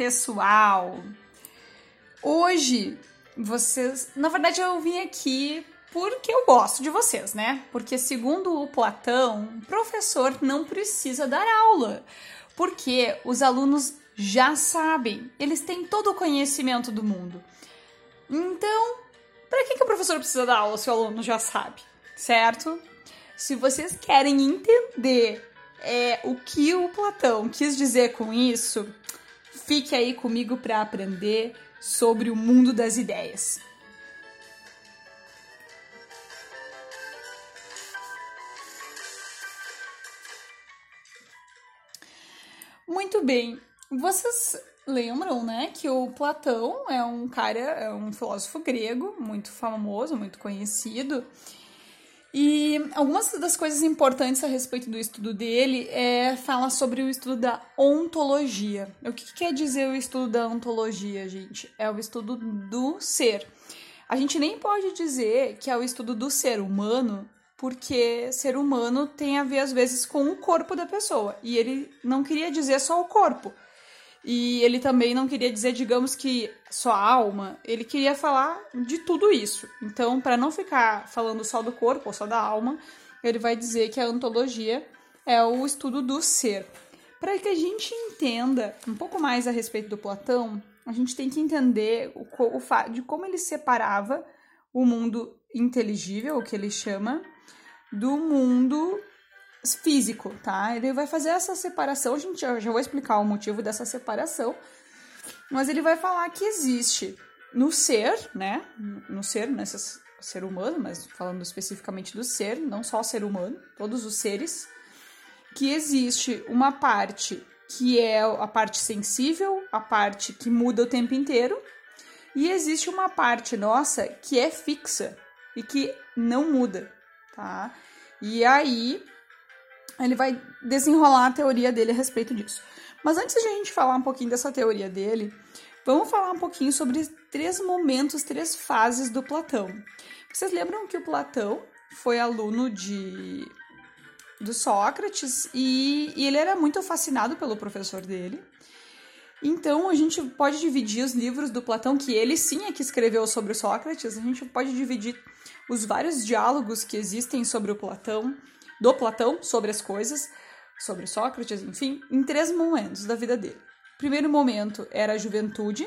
pessoal! Hoje vocês. Na verdade, eu vim aqui porque eu gosto de vocês, né? Porque, segundo o Platão, professor não precisa dar aula, porque os alunos já sabem, eles têm todo o conhecimento do mundo. Então, para que, que o professor precisa dar aula se o aluno já sabe, certo? Se vocês querem entender é, o que o Platão quis dizer com isso, fique aí comigo para aprender sobre o mundo das ideias. Muito bem, vocês lembram, né, que o Platão é um cara, é um filósofo grego muito famoso, muito conhecido, e algumas das coisas importantes a respeito do estudo dele é falar sobre o estudo da ontologia. O que, que quer dizer o estudo da ontologia, gente? É o estudo do ser. A gente nem pode dizer que é o estudo do ser humano, porque ser humano tem a ver às vezes com o corpo da pessoa. E ele não queria dizer só o corpo. E ele também não queria dizer, digamos que só alma, ele queria falar de tudo isso. Então, para não ficar falando só do corpo ou só da alma, ele vai dizer que a ontologia é o estudo do ser. Para que a gente entenda um pouco mais a respeito do Platão, a gente tem que entender o, o de como ele separava o mundo inteligível, o que ele chama, do mundo físico, tá? Ele vai fazer essa separação, gente já, já vou explicar o motivo dessa separação, mas ele vai falar que existe no ser, né? No ser, nesse ser humano, mas falando especificamente do ser, não só o ser humano, todos os seres, que existe uma parte que é a parte sensível, a parte que muda o tempo inteiro, e existe uma parte nossa que é fixa e que não muda, tá? E aí ele vai desenrolar a teoria dele a respeito disso. Mas antes de a gente falar um pouquinho dessa teoria dele, vamos falar um pouquinho sobre três momentos, três fases do Platão. Vocês lembram que o Platão foi aluno de do Sócrates e, e ele era muito fascinado pelo professor dele. Então a gente pode dividir os livros do Platão, que ele sim é que escreveu sobre Sócrates, a gente pode dividir os vários diálogos que existem sobre o Platão do Platão sobre as coisas, sobre Sócrates, enfim, em três momentos da vida dele. O primeiro momento era a juventude,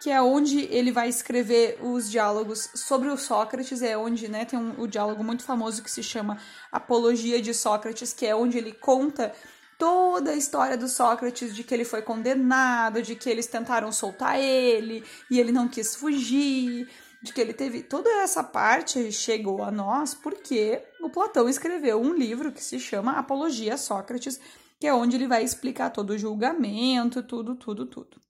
que é onde ele vai escrever os diálogos sobre o Sócrates, é onde né, tem um, um diálogo muito famoso que se chama Apologia de Sócrates, que é onde ele conta toda a história do Sócrates de que ele foi condenado, de que eles tentaram soltar ele e ele não quis fugir, de que ele teve toda essa parte chegou a nós porque o Platão escreveu um livro que se chama Apologia Sócrates, que é onde ele vai explicar todo o julgamento, tudo, tudo, tudo.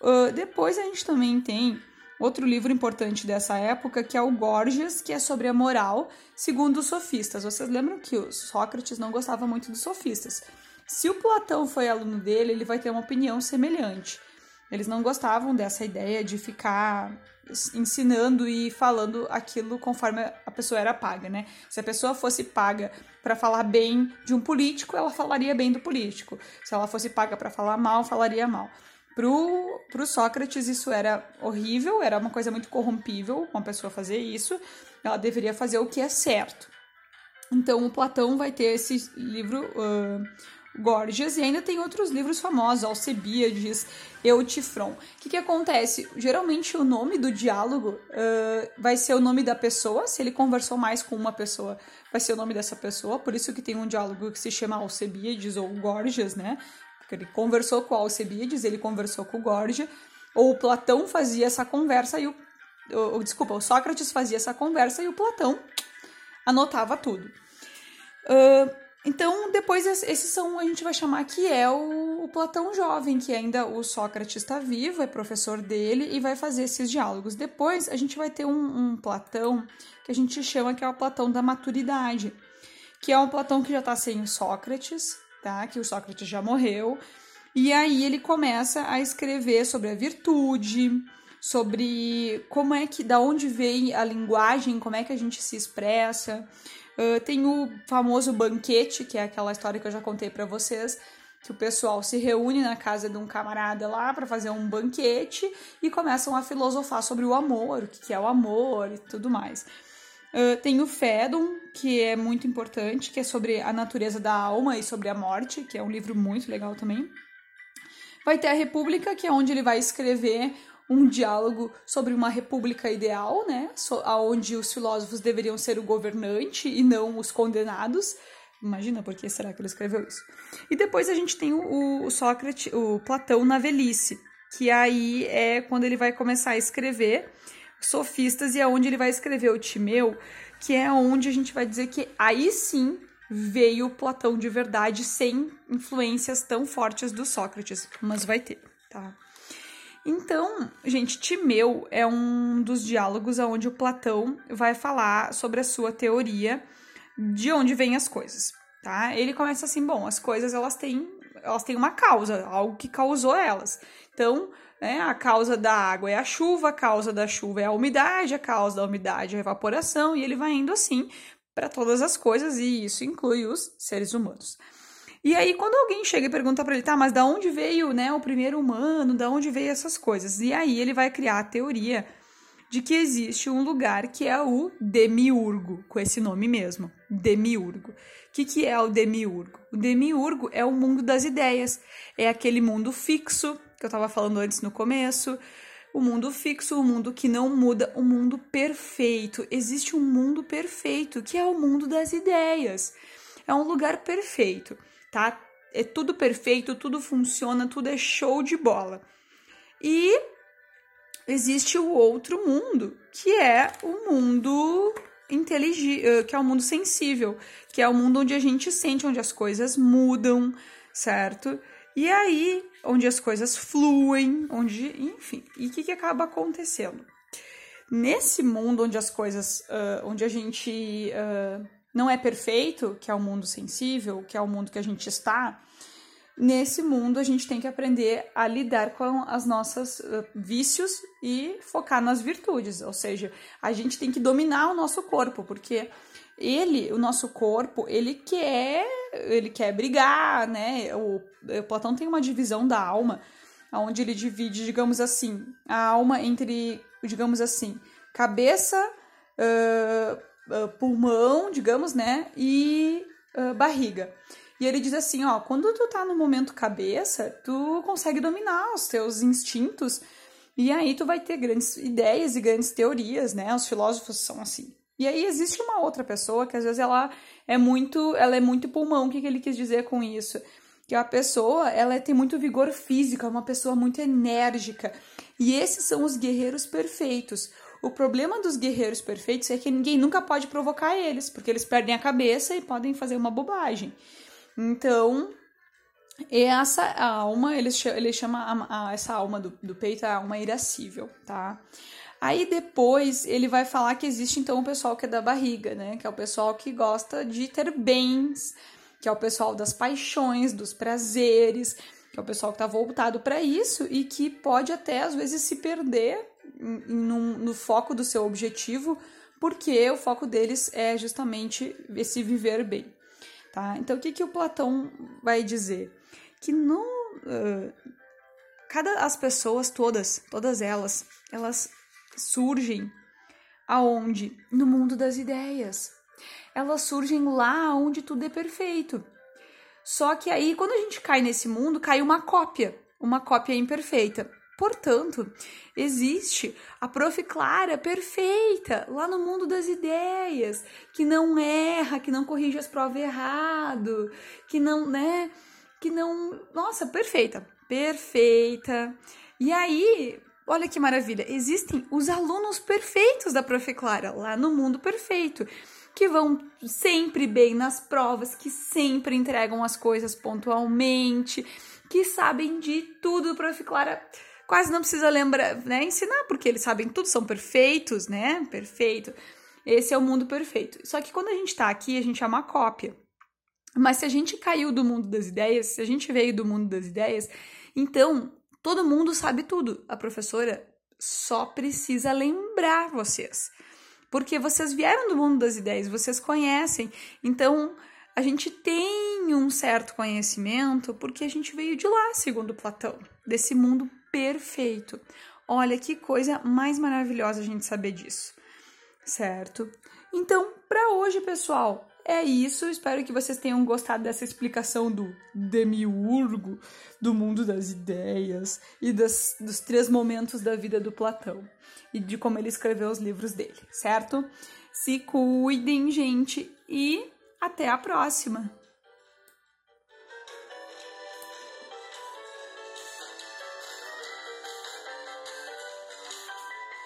Uh, depois a gente também tem outro livro importante dessa época, que é o Gorgias, que é sobre a moral, segundo os sofistas. Vocês lembram que o Sócrates não gostava muito dos sofistas. Se o Platão foi aluno dele, ele vai ter uma opinião semelhante. Eles não gostavam dessa ideia de ficar ensinando e falando aquilo conforme a pessoa era paga, né? Se a pessoa fosse paga para falar bem de um político, ela falaria bem do político. Se ela fosse paga para falar mal, falaria mal. Pro, pro Sócrates isso era horrível, era uma coisa muito corrompível uma pessoa fazer isso. Ela deveria fazer o que é certo. Então o Platão vai ter esse livro uh, Gorgias, e ainda tem outros livros famosos, Alcebiades, Eutifron. O que, que acontece? Geralmente o nome do diálogo uh, vai ser o nome da pessoa, se ele conversou mais com uma pessoa, vai ser o nome dessa pessoa, por isso que tem um diálogo que se chama Alcebiades ou Gorgias, né? Porque ele conversou com Alcebiades, ele conversou com Gorgia, ou o Platão fazia essa conversa e o, o, desculpa, o Sócrates fazia essa conversa e o Platão anotava tudo. Uh, então, depois esses são, a gente vai chamar que é o, o, Platão jovem, que ainda o Sócrates está vivo, é professor dele e vai fazer esses diálogos. Depois a gente vai ter um, um Platão que a gente chama que é o Platão da maturidade, que é um Platão que já está sem Sócrates, tá? Que o Sócrates já morreu. E aí ele começa a escrever sobre a virtude, sobre como é que, da onde vem a linguagem, como é que a gente se expressa. Uh, tem o famoso banquete, que é aquela história que eu já contei para vocês, que o pessoal se reúne na casa de um camarada lá para fazer um banquete e começam a filosofar sobre o amor, o que é o amor e tudo mais. Uh, tem o Fédon, que é muito importante, que é sobre a natureza da alma e sobre a morte, que é um livro muito legal também. Vai ter a República, que é onde ele vai escrever um diálogo sobre uma república ideal, né? So, onde os filósofos deveriam ser o governante e não os condenados. Imagina por que será que ele escreveu isso. E depois a gente tem o, o Sócrates, o Platão na velhice, que aí é quando ele vai começar a escrever sofistas e é onde ele vai escrever o Timeu, que é onde a gente vai dizer que aí sim veio Platão de verdade sem influências tão fortes do Sócrates, mas vai ter, tá? Então, gente, Timeu é um dos diálogos onde o Platão vai falar sobre a sua teoria de onde vêm as coisas, tá? Ele começa assim, bom, as coisas elas têm, elas têm uma causa, algo que causou elas. Então, né, a causa da água é a chuva, a causa da chuva é a umidade, a causa da umidade é a evaporação, e ele vai indo assim para todas as coisas, e isso inclui os seres humanos. E aí, quando alguém chega e pergunta para ele, tá, mas da onde veio, né, o primeiro humano, da onde veio essas coisas? E aí ele vai criar a teoria de que existe um lugar que é o demiurgo, com esse nome mesmo, demiurgo. O que, que é o demiurgo? O demiurgo é o mundo das ideias, é aquele mundo fixo que eu estava falando antes no começo, o mundo fixo, o mundo que não muda, o mundo perfeito. Existe um mundo perfeito, que é o mundo das ideias. É um lugar perfeito, tá? É tudo perfeito, tudo funciona, tudo é show de bola. E existe o outro mundo, que é o mundo inteligível, eh, que é o mundo sensível, que é o mundo onde a gente sente, onde as coisas mudam, certo? E aí, onde as coisas fluem, onde, enfim, e o que, que acaba acontecendo? Nesse mundo onde as coisas, uh, onde a gente uh, não é perfeito, que é o mundo sensível, que é o mundo que a gente está, nesse mundo a gente tem que aprender a lidar com as nossas uh, vícios e focar nas virtudes, ou seja, a gente tem que dominar o nosso corpo, porque ele, o nosso corpo, ele quer, ele quer brigar, né? O, o Platão tem uma divisão da alma, onde ele divide, digamos assim, a alma entre, digamos assim, cabeça, uh, uh, pulmão, digamos, né? E uh, barriga. E ele diz assim, ó, quando tu tá no momento cabeça, tu consegue dominar os teus instintos e aí tu vai ter grandes ideias e grandes teorias, né? Os filósofos são assim. E aí existe uma outra pessoa que às vezes ela é muito, ela é muito pulmão. O que, que ele quis dizer com isso? Que a pessoa, ela tem muito vigor físico, é uma pessoa muito enérgica. E esses são os guerreiros perfeitos. O problema dos guerreiros perfeitos é que ninguém nunca pode provocar eles, porque eles perdem a cabeça e podem fazer uma bobagem. Então, essa alma, ele ele chama a, a, essa alma do, do peito a alma irascível, tá? Aí depois ele vai falar que existe então o pessoal que é da barriga, né? Que é o pessoal que gosta de ter bens, que é o pessoal das paixões, dos prazeres, que é o pessoal que está voltado para isso e que pode até às vezes se perder no, no foco do seu objetivo, porque o foco deles é justamente esse viver bem. Tá? Então, o que, que o Platão vai dizer? Que no, uh, cada as pessoas todas, todas elas, elas surgem aonde? No mundo das ideias. Elas surgem lá onde tudo é perfeito. Só que aí, quando a gente cai nesse mundo, cai uma cópia, uma cópia imperfeita. Portanto, existe a Prof. Clara perfeita lá no mundo das ideias, que não erra, que não corrige as provas errado, que não, né, que não, nossa, perfeita, perfeita. E aí, Olha que maravilha! Existem os alunos perfeitos da Prof. Clara, lá no mundo perfeito, que vão sempre bem nas provas, que sempre entregam as coisas pontualmente, que sabem de tudo. Prof. Clara quase não precisa lembrar, né, ensinar, porque eles sabem tudo, são perfeitos, né? Perfeito. Esse é o mundo perfeito. Só que quando a gente está aqui, a gente é uma cópia. Mas se a gente caiu do mundo das ideias, se a gente veio do mundo das ideias, então Todo mundo sabe tudo. A professora só precisa lembrar vocês. Porque vocês vieram do mundo das ideias, vocês conhecem. Então, a gente tem tem um certo conhecimento porque a gente veio de lá, segundo Platão, desse mundo perfeito. Olha que coisa mais maravilhosa a gente saber disso, certo? Então, para hoje, pessoal, é isso. Espero que vocês tenham gostado dessa explicação do demiurgo, do mundo das ideias e das, dos três momentos da vida do Platão e de como ele escreveu os livros dele, certo? Se cuidem, gente, e até a próxima!